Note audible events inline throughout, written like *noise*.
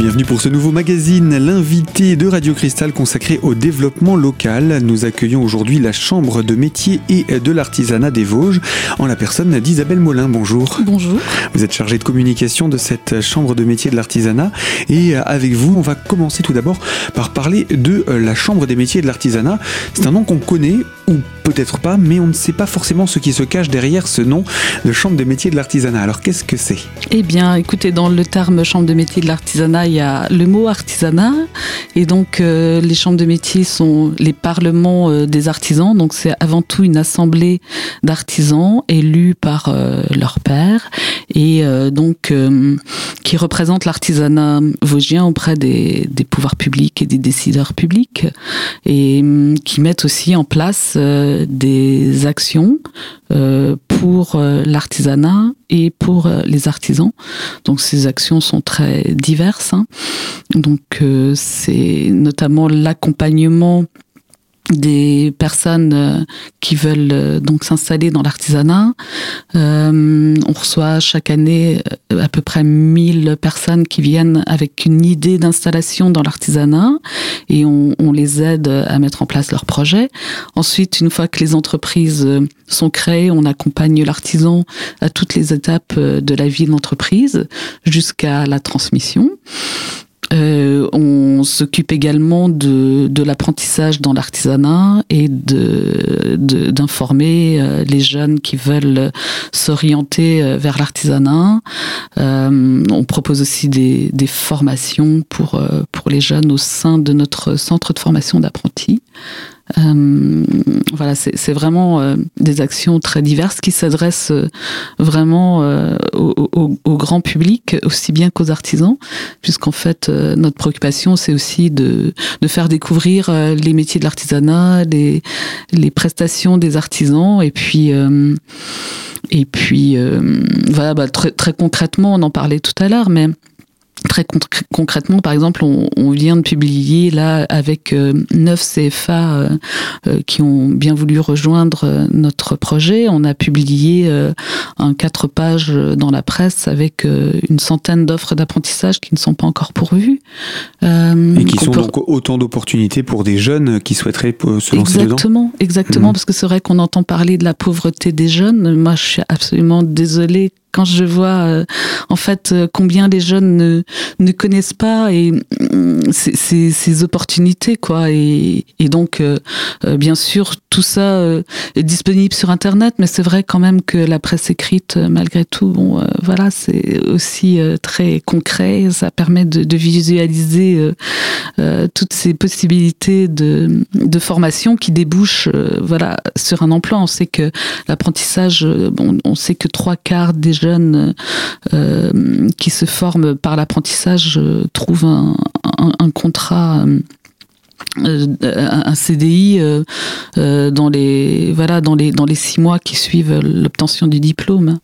bienvenue pour ce nouveau magazine, l'invité de Radio Cristal consacré au développement local. Nous accueillons aujourd'hui la Chambre de métier et de l'artisanat des Vosges en la personne d'Isabelle Molin. Bonjour. Bonjour. Vous êtes chargée de communication de cette Chambre de métier et de l'artisanat et avec vous, on va commencer tout d'abord par parler de la Chambre des métiers et de l'artisanat. C'est un nom qu'on connaît ou peut-être pas, mais on ne sait pas forcément ce qui se cache derrière ce nom de Chambre des métiers de l'artisanat. Alors qu'est-ce que c'est? Eh bien, écoutez, dans le terme Chambre de métier de l'artisanat, il y a le mot artisanat, et donc euh, les chambres de métier sont les parlements euh, des artisans, donc c'est avant tout une assemblée d'artisans élus par euh, leur père, et donc qui représente l'artisanat vosgien auprès des, des, pouvoirs publics et des décideurs publics, et qui mettent aussi en place des actions euh, pour euh, l'artisanat et pour euh, les artisans. Donc ces actions sont très diverses. Hein. Donc c'est notamment l'accompagnement des personnes euh, qui veulent euh, donc s'installer dans l'artisanat. Euh, on reçoit chaque année à peu près 1000 personnes qui viennent avec une idée d'installation dans l'artisanat et on, on, les aide à mettre en place leur projet. Ensuite, une fois que les entreprises sont créées, on accompagne l'artisan à toutes les étapes de la vie de l'entreprise jusqu'à la transmission. Euh, on s'occupe également de, de l'apprentissage dans l'artisanat et de d'informer euh, les jeunes qui veulent s'orienter euh, vers l'artisanat. On propose aussi des, des formations pour pour les jeunes au sein de notre centre de formation d'apprentis. Euh, voilà, c'est vraiment euh, des actions très diverses qui s'adressent euh, vraiment au, au, grand public aussi bien qu'aux artisans, puisqu'en fait notre préoccupation c'est aussi de, de, faire découvrir les métiers de l'artisanat, les, les prestations des artisans. Et puis et puis voilà, bah, très, très concrètement on en parlait tout à l'heure, mais Très concrètement, par exemple, on, vient de publier là avec euh, neuf CFA euh, euh, qui ont bien voulu rejoindre notre projet. On a publié un quatre pages dans la presse avec une centaine d'offres d'apprentissage qui ne sont pas encore pourvues. Et qui sont donc autant d'opportunités pour des jeunes qui souhaiteraient se lancer dedans. Exactement, exactement, mmh. parce que c'est vrai qu'on entend parler de la pauvreté des jeunes. Moi, je suis absolument désolée quand je vois euh, en fait euh, combien les jeunes ne, connaissent pas mm, ces, opportunités quoi. Et, donc euh, bien sûr tout ça est disponible sur internet mais c'est vrai quand même que la presse écrite malgré tout bon voilà c'est aussi très concret. Ça permet de, visualiser toutes ces possibilités de, de formation qui débouchent voilà sur un emploi. On sait que l'apprentissage bon on sait que trois quarts des jeunes euh, qui se forment par l'apprentissage euh, trouvent un, contrat. Euh, un CDI dans les voilà dans les dans les six mois qui suivent l'obtention du diplôme.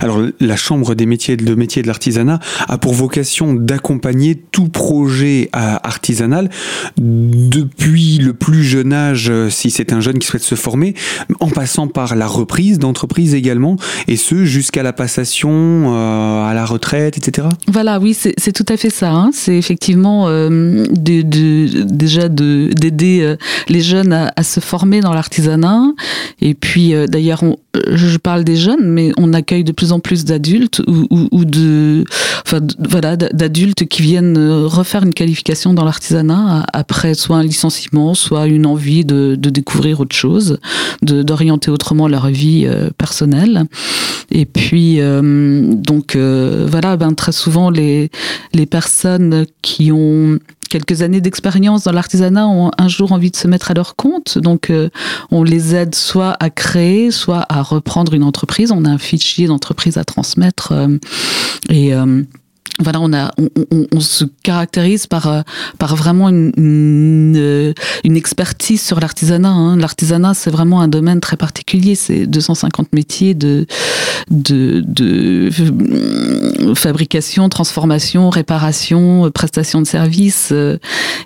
Alors la Chambre des métiers de de l'artisanat a pour vocation d'accompagner tout projet euh, artisanal depuis le plus jeune âge, euh, si c'est un jeune qui souhaite se former, en passant par la reprise d'entreprise également, et ce jusqu'à la passation euh, à la retraite, etc. Voilà, oui, c'est tout à fait ça. Hein. C'est effectivement de, déjà d'aider les jeunes à, à, se former dans l'artisanat. Et puis d'ailleurs, je parle des jeunes, mais on accueille de plus en plus d'adultes ou, de, enfin, voilà, d'adultes qui viennent euh, refaire une qualification dans l'artisanat après soit un licenciement, soit une envie de, de découvrir autre chose, d'orienter autrement leur vie euh, personnelle. Et puis, euh, donc, voilà, ben, très souvent, les, les personnes qui ont quelques années d'expérience dans l'artisanat ont un jour envie de se mettre à leur compte. Donc, euh, on les aide soit à créer, soit à reprendre une entreprise. On a un fichier d'entreprise à transmettre euh, et euh, voilà, on a, on, on, on, se caractérise par euh, par vraiment une, une, euh, une expertise sur l'artisanat. Hein. L'artisanat, c'est vraiment un domaine très particulier. C'est 250 métiers de de, de euh, fabrication, transformation, réparation, prestation de services.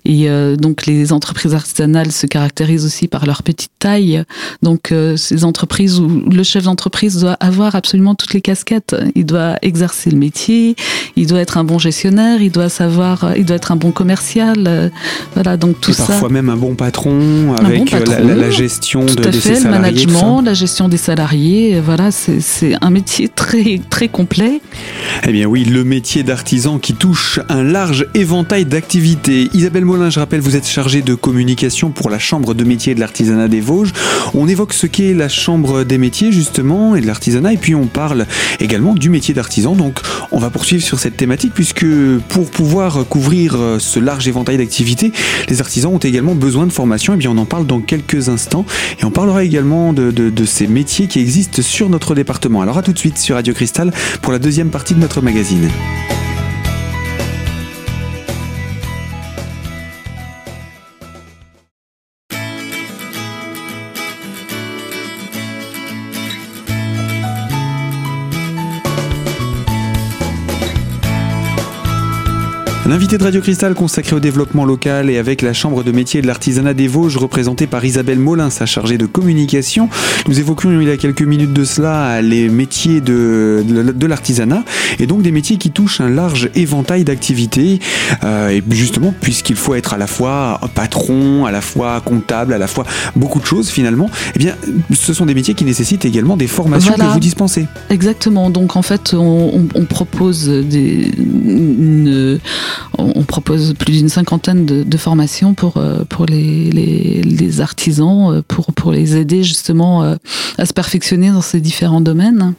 Et donc, les entreprises artisanales se caractérisent aussi par leur petite taille. Donc, ces entreprises où le chef d'entreprise doit avoir absolument toutes les casquettes. Il doit exercer le métier, il doit être un bon gestionnaire, il doit savoir, il doit être un bon commercial. voilà, donc tout Et ça. Parfois même un bon patron avec bon patron, la, la, gestion tout de, à de fait, ses le salariés. management, la gestion des salariés. Voilà, c'est un métier *laughs* très très complet. Eh bien oui, le métier d'artisan qui touche un large éventail d'activités. Isabelle Molin, je rappelle, vous êtes chargée de communication pour la Chambre de métier de l'artisanat des Vosges. On évoque ce qu'est la Chambre des métiers justement et de l'artisanat et puis on parle également du métier d'artisan. Donc on va poursuivre sur cette thématique puisque pour pouvoir couvrir ce large éventail d'activités, les artisans ont également besoin de formation. Et bien on en parle dans quelques instants et on parlera également de, de, de ces métiers qui existent sur notre département. Alors à tout de suite sur Radio Cristal pour la deuxième partie de notre magazine. L'invité de Radio Cristal consacré au développement local et avec la Chambre de métier de l'artisanat des Vosges représentée par Isabelle Molin, sa chargée de communication. Nous évoquions il y a quelques minutes de cela les métiers de, de, de l'artisanat et donc des métiers qui touchent un large éventail d'activités. Euh, et justement, puisqu'il faut être à la fois patron, à la fois comptable, à la fois beaucoup de choses finalement, eh bien, ce sont des métiers qui nécessitent également des formations Voilà. que vous dispensez. Exactement. Donc en fait, on, on, on propose des, une, on propose plus d'une cinquantaine de, de, formations pour euh, pour les, les, les, artisans, euh, pour pour les aider justement euh, à se perfectionner dans ces différents domaines.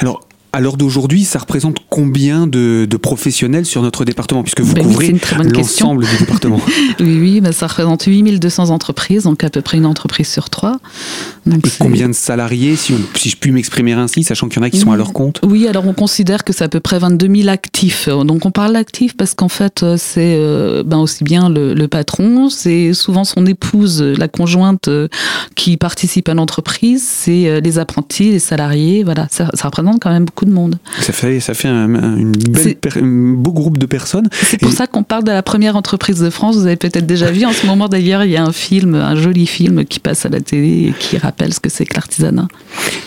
Alors à l'heure d'aujourd'hui, ça représente combien de, de, professionnels sur notre département Puisque vous ben couvrez oui, l'ensemble du département? *laughs* oui, oui ben ça représente 8200 entreprises, donc à peu près une entreprise sur trois. Donc Et combien de salariés, si, on, si je puis m'exprimer ainsi, sachant qu'il y en a qui sont à leur compte? Oui, alors on considère que c'est à peu près 22 000 actifs. Donc on parle d'actifs parce qu'en fait, c'est euh, ben aussi bien le, le patron, c'est souvent son épouse, la conjointe euh, qui participe à l'entreprise, c'est euh, les apprentis, les salariés. Voilà, ça, ça représente quand même beaucoup de monde. Ça fait, ça fait un, un, une belle per, un beau groupe de personnes. C'est pour Et... ça qu'on parle de la première entreprise de France. Vous avez peut-être déjà vu en ce moment d'ailleurs, il y a un film, un joli film qui passe à la télé et qui rappelle ce que c'est que l'artisanat.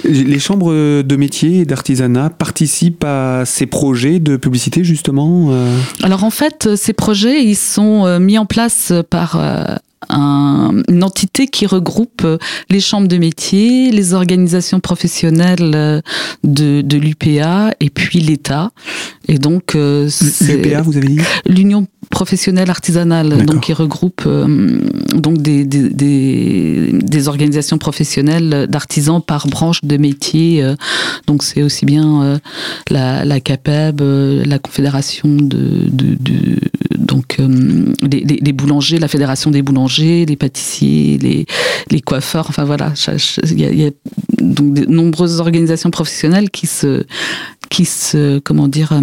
Les chambres de métier et d'artisanat participent à ces projets de publicité justement euh... Alors en fait, ces projets, ils sont euh, mis en place par euh, un, une entité qui regroupe les chambres de métier, les organisations professionnelles de, de l'UPA et puis l'État. Et donc, euh, l'UPA, vous avez dit? L'Union professionnelle artisanale, donc qui regroupe euh, donc des, des, des, des, organisations professionnelles d'artisans par branche de métier. Euh, donc c'est aussi bien euh, la, la CAPEB, la Confédération de, de, de donc les, les, les, boulangers, la Fédération des boulangers, les pâtissiers, les, les coiffeurs. Enfin voilà, il y a, y a donc de nombreuses organisations professionnelles qui se qui se comment dire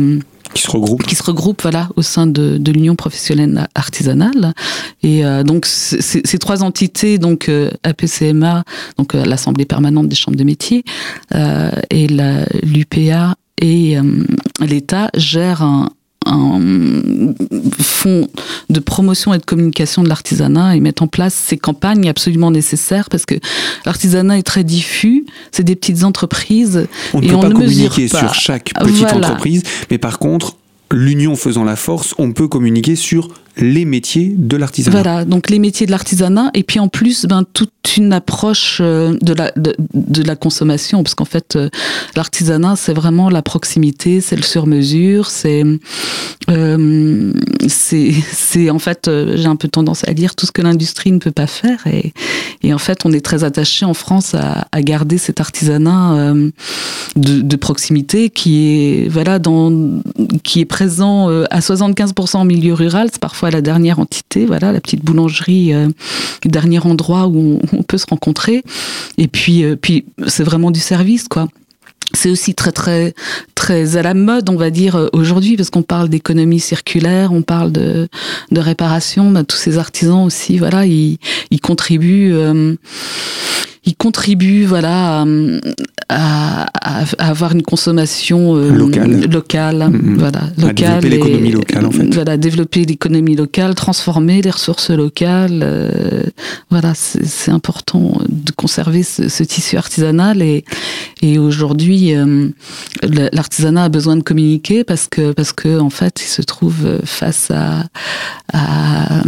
qui se regroupent qui se regroupent voilà au sein de, de l'union professionnelle artisanale et euh, donc ces trois entités donc euh, APCMA donc euh, l'assemblée permanente des chambres de métiers euh, et l'UPA et l'État gèrent un, un fonds de promotion et de communication de l'artisanat et mettre en place ces campagnes absolument nécessaires parce que l'artisanat est très diffus, c'est des petites entreprises on ne et peut on pas ne communiquer pas. sur chaque petite voilà. entreprise, mais par contre l'union faisant la force, on peut communiquer sur les métiers de l'artisanat. Voilà, donc les métiers de l'artisanat et puis en plus ben toute une approche de la de, la consommation parce qu'en fait euh, l'artisanat c'est vraiment la proximité, c'est le sur-mesure, c'est euh, c'est en fait euh, j'ai un peu tendance à dire tout ce que l'industrie ne peut pas faire et et en fait on est très attaché en France à, à garder cet artisanat euh, de, de proximité qui est voilà dans qui est présent euh, à 75% en milieu rural, c'est parfois la dernière entité, voilà, la petite boulangerie, euh, le dernier endroit où on, peut se rencontrer. Et puis, euh, puis c'est vraiment du service, quoi. C'est aussi très très très à la mode, on va dire aujourd'hui, parce qu'on parle d'économie circulaire, on parle de, de réparation. Ben, tous ces artisans aussi, voilà, ils, ils contribuent. Euh, il contribue voilà à, avoir une consommation locale, locale mm-hmm. voilà locale, développer l'économie locale en fait. Voilà, développer l'économie locale, transformer les ressources locales. voilà, c'est important de conserver ce, ce tissu artisanal et, et aujourd'hui, l'artisanat a besoin de communiquer parce que parce que en fait, il se trouve face à, à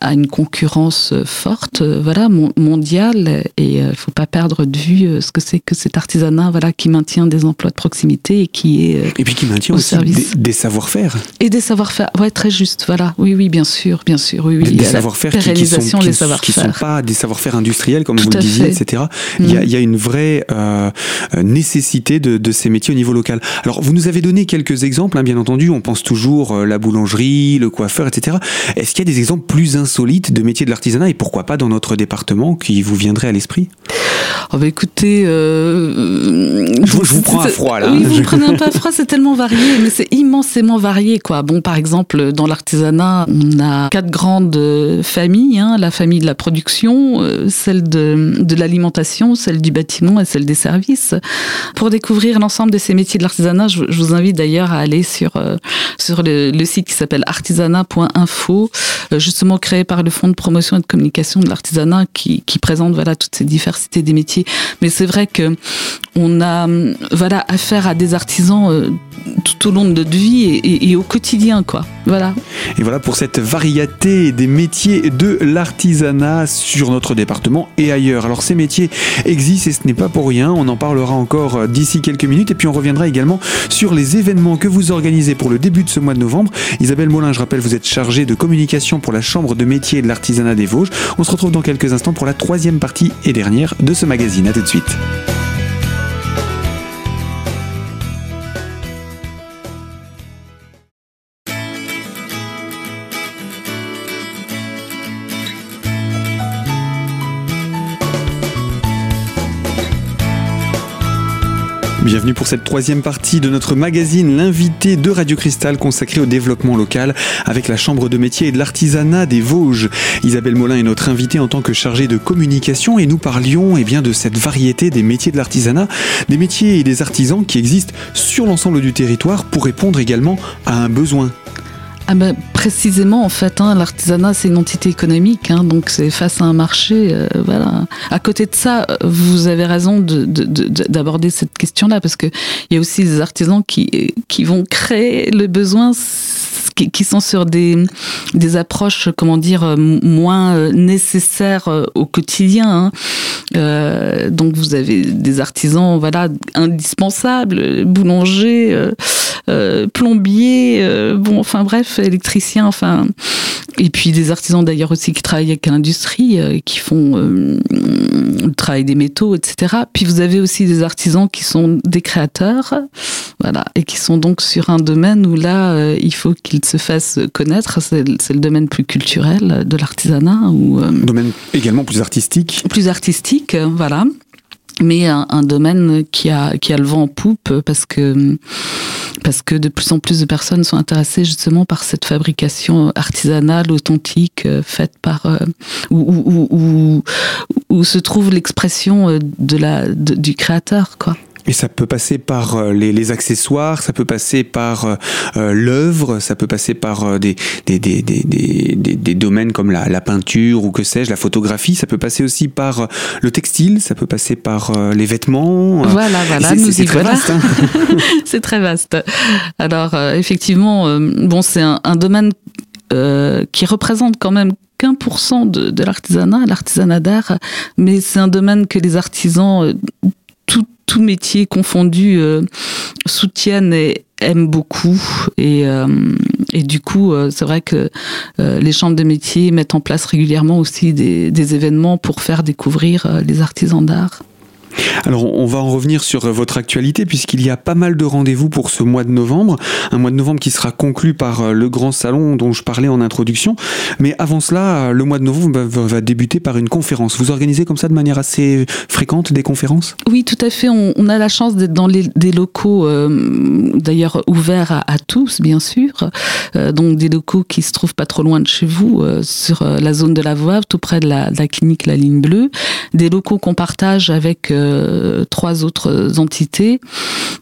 à une concurrence forte, euh, voilà, mondiale, et il euh, faut pas perdre de vue euh, ce que c'est que cet artisanat, voilà, qui maintient des emplois de proximité et qui est et puis qui maintient aussi des, savoir-faire. Et des savoir-faire, ouais, très juste, voilà, oui, oui, bien sûr, bien sûr, oui, oui, des savoir-faire qui, qui, sont, qui, qui, sont pas des savoir-faire industriels comme vous le disiez, etc. Il, y a, mm. y, a, une vraie euh, nécessité de, de, ces métiers au niveau local. Alors, vous nous avez donné quelques exemples, hein, bien entendu, on pense toujours la boulangerie, le coiffeur, etc. Est-ce qu'il y a des exemples plus insolites de métiers de l'artisanat et pourquoi pas dans notre département qui vous viendrait à l'esprit? Oh bah écoutez, euh, je, vous, prends à froid là. Oui, vous prenez un *laughs* peu à froid, c'est tellement varié, mais c'est immensément varié quoi. Bon, par exemple, dans l'artisanat, on a quatre grandes familles hein, la famille de la production, euh, celle de, de l'alimentation, celle du bâtiment et celle des services. Pour découvrir l'ensemble de ces métiers de l'artisanat, je, vous invite d'ailleurs à aller sur euh, sur le, le, site qui s'appelle artisanat.info, justement par le Fonds de promotion et de communication de l'artisanat qui, qui présente voilà toute cette diversité des métiers. Mais c'est vrai que on a voilà affaire à des artisans euh, tout au long de notre vie et, au quotidien quoi. Voilà. Et voilà pour cette variété des métiers de l'artisanat sur notre département et ailleurs. Alors ces métiers existent et ce n'est pas pour rien. On en parlera encore euh, d'ici quelques minutes et puis on reviendra également sur les événements que vous organisez pour le début de ce mois de novembre. Isabelle Molin, je rappelle, vous êtes chargée de communication pour la Chambre de métiers et de l'artisanat des Vosges. On se retrouve dans quelques instants pour la troisième partie et dernière de ce magazine. A tout de suite. Bienvenue pour cette troisième partie de notre magazine L'invité de Radio Cristal consacré au développement local avec la Chambre de métier et de l'artisanat des Vosges. Isabelle Molin est notre invitée en tant que chargée de communication et nous parlions eh bien, de cette variété des métiers de l'artisanat, des métiers et des artisans qui existent sur l'ensemble du territoire pour répondre également à un besoin ah ben, précisément, en fait, hein, l'artisanat, c'est une entité économique, hein, donc c'est face à un marché. Euh, voilà. À côté de ça, vous avez raison d'aborder de, cette question-là, parce qu'il y a aussi des artisans qui, qui vont créer le besoin qui, sont sur des, des approches, comment dire, moins euh, nécessaires euh, au quotidien. Hein. Euh, donc vous avez des artisans, voilà, indispensables, boulangers, euh, euh, plombiers, bon, enfin bref, électriciens, enfin, et puis des artisans d'ailleurs aussi qui travaillent avec l'industrie, qui font le travail des métaux, etc. Puis vous avez aussi des artisans qui sont des créateurs, voilà, et qui sont donc sur un domaine où là, il faut qu'ils se fassent connaître. C'est le domaine plus culturel de l'artisanat. ou domaine également plus artistique. Plus artistique voilà mais un, domaine qui a, qui a le vent en poupe parce que, parce que de plus en plus de personnes sont intéressées justement par cette fabrication artisanale, authentique, euh, faite par. Euh, où, où, où, se trouve l'expression euh, de la, du créateur, quoi. Et ça peut passer par euh, les, accessoires, ça peut passer par euh, euh, l'œuvre, ça peut passer par des, des, des, des, domaines comme la, la, peinture ou que sais-je, la photographie, ça peut passer aussi par le textile, ça peut passer par les vêtements. Voilà, voilà, c'est très vaste. Hein. *laughs* c'est très vaste. Alors, effectivement, bon, c'est un, un, domaine qui représente quand même qu'un pour cent de, de l'artisanat, l'artisanat d'art, mais c'est un domaine que les artisans tout métier confondu euh, soutiennent et aiment beaucoup et, euh, et du coup euh, c'est vrai que les chambres de métier mettent en place régulièrement aussi des événements pour faire découvrir les artisans d'art. Alors on va en revenir sur votre actualité puisqu'il y a pas mal de rendez-vous pour ce mois de novembre, un mois de novembre qui sera conclu par euh, le grand salon dont je parlais en introduction. Mais avant cela, le mois de novembre va débuter par une conférence. Vous organisez comme ça de manière assez fréquente des conférences? Oui, tout à fait. On, a la chance d'être dans des locaux euh, d'ailleurs ouverts à, tous, bien sûr. Euh, donc des locaux qui se trouvent pas trop loin de chez vous, sur la zone de la Voie, tout près de la, de la clinique La Ligne Bleue. Des locaux qu'on partage avec trois autres entités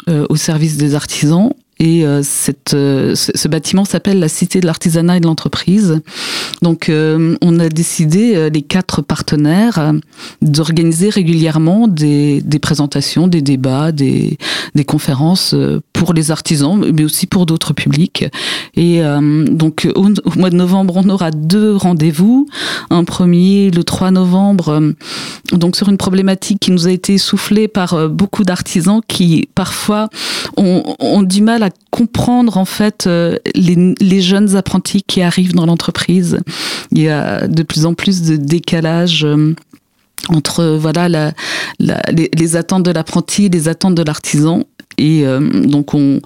euh, au service des artisans et euh, cette, euh, ce bâtiment s'appelle la Cité de l'artisanat et de l'entreprise. Donc, euh, on a décidé, les quatre partenaires, d'organiser régulièrement des, des, présentations, des débats, des, des, conférences pour les artisans, mais aussi pour d'autres publics. Et donc, au, mois de novembre, on aura deux rendez-vous. Un premier, le 3 novembre, donc sur une problématique qui nous a été soufflée par beaucoup d'artisans qui, parfois, ont, du mal à comprendre en fait euh, les, jeunes apprentis qui arrivent dans l'entreprise. Il y a de plus en plus de décalage euh, entre voilà les, attentes de l'apprenti les attentes de l'artisan. Et euh, donc on,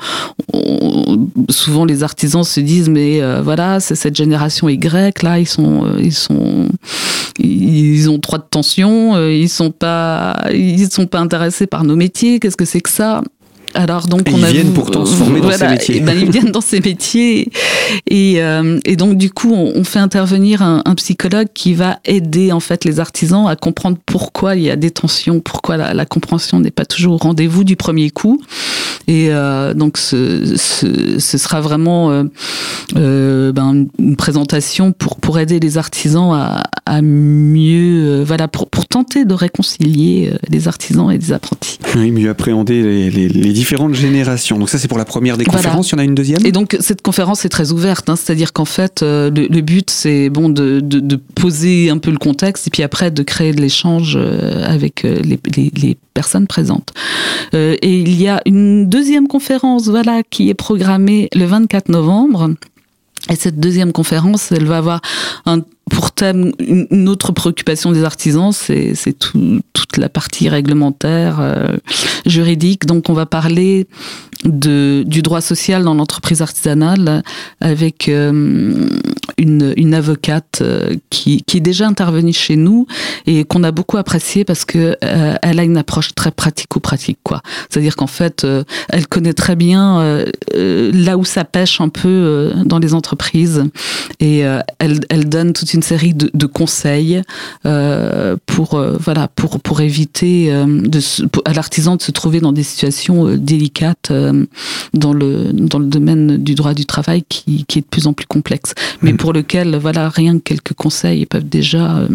souvent les artisans se disent mais voilà c'est cette génération Y là ils sont ils sont ils ont trop de tension ils sont pas ils sont pas intéressés par nos métiers. Qu'est-ce que c'est que ça? Alors donc ils viennent pourtant se former dans ces métiers. Ben, ils viennent dans ces métiers et, euh, et donc du coup on, fait intervenir un, psychologue qui va aider en fait les artisans à comprendre pourquoi il y a des tensions, pourquoi la, compréhension n'est pas toujours au rendez-vous du premier coup. Et euh, donc ce, ce, ce, sera vraiment euh, euh ben, une présentation pour pour aider les artisans à, à mieux voilà pour, pour tenter de réconcilier les artisans et les apprentis. Oui, mieux appréhender les, les, les différentes générations. Donc ça, c'est pour la première des conférences. Il y en a une deuxième? Et donc, cette conférence est très ouverte. Hein. C'est-à-dire qu'en fait, euh, le, but, c'est bon de, de, poser un peu le contexte et puis après de créer de l'échange euh, avec euh, les, les, personnes présentes. et il y a une deuxième conférence voilà, qui est programmée le 24 novembre. Et cette deuxième conférence, elle va avoir un pour thème, une autre préoccupation des artisans, c'est tout, toute la partie réglementaire, euh, juridique. Donc, on va parler de, du droit social dans l'entreprise artisanale avec euh, une, avocate euh, qui, est déjà intervenue chez nous et qu'on a beaucoup apprécié parce que elle a une approche très pratico-pratique, quoi. C'est-à-dire qu'en fait, elle connaît très bien là où ça pêche un peu dans les entreprises et elle, donne une série de, de conseils euh, pour euh, voilà pour pour éviter euh, de, à l'artisan de se trouver dans des situations délicates dans le dans le domaine du droit du travail qui, qui est de plus en plus complexe, mais mm. pour lequel voilà rien que quelques conseils peuvent déjà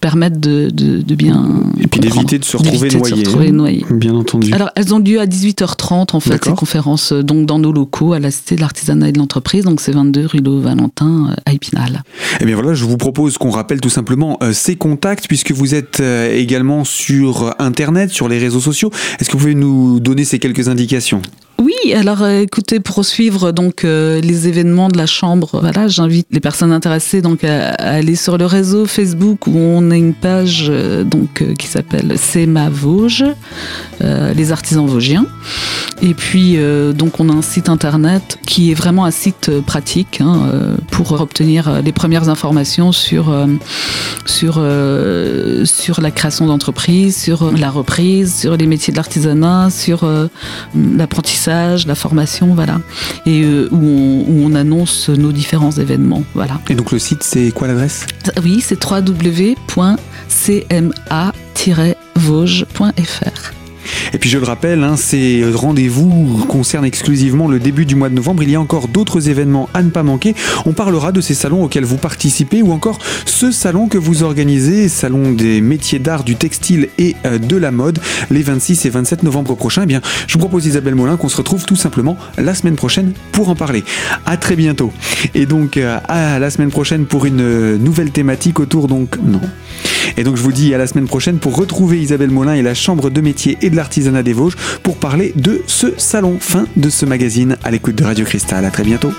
permettre de, de, de, bien et puis d'éviter de se retrouver noyé, noyé. Bien entendu. Alors elles ont lieu à 18h30 en fait ces conférences donc dans nos locaux à la Cité de l'Artisanat et de l'Entreprise donc c'est 22 rue Valentin à Épinal. Et eh bien voilà je vous propose qu'on rappelle tout simplement euh, ces contacts, puisque vous êtes euh, également sur Internet, sur les réseaux sociaux. Est-ce que vous pouvez nous donner ces quelques indications? Oui, alors euh, écoutez, pour suivre donc euh, les événements de la chambre, voilà, j'invite les personnes intéressées donc à, aller sur le réseau Facebook où on a une page euh, donc qui s'appelle C'est ma Vosges, les artisans vosgiens. Et puis donc on a un site internet qui est vraiment un site pratique hein, pour obtenir les premières informations sur sur sur la création d'entreprise, sur la reprise, sur les métiers de l'artisanat, sur l'apprentissage la formation, voilà, et euh, où, on, annonce nos différents événements, voilà. Et donc le site, c'est quoi l'adresse? Oui, c'est www.cma-vosges.fr. Et puis je le rappelle, hein, ces rendez-vous concernent exclusivement le début du mois de novembre. Il y a encore d'autres événements à ne pas manquer. On parlera de ces salons auxquels vous participez ou encore ce salon que vous organisez, salon des métiers d'art, du textile et euh, de la mode, les 26 et 27 novembre prochains. Eh bien, je vous propose Isabelle Molin qu'on se retrouve tout simplement la semaine prochaine pour en parler. À très bientôt. Et donc euh, à la semaine prochaine pour une euh, nouvelle thématique autour donc non. Et donc je vous dis à la semaine prochaine pour retrouver Isabelle Molin et la Chambre de métier et de l'artisanat des Vosges pour parler de ce salon. Fin de ce magazine à l'écoute de Radio Cristal. À très bientôt.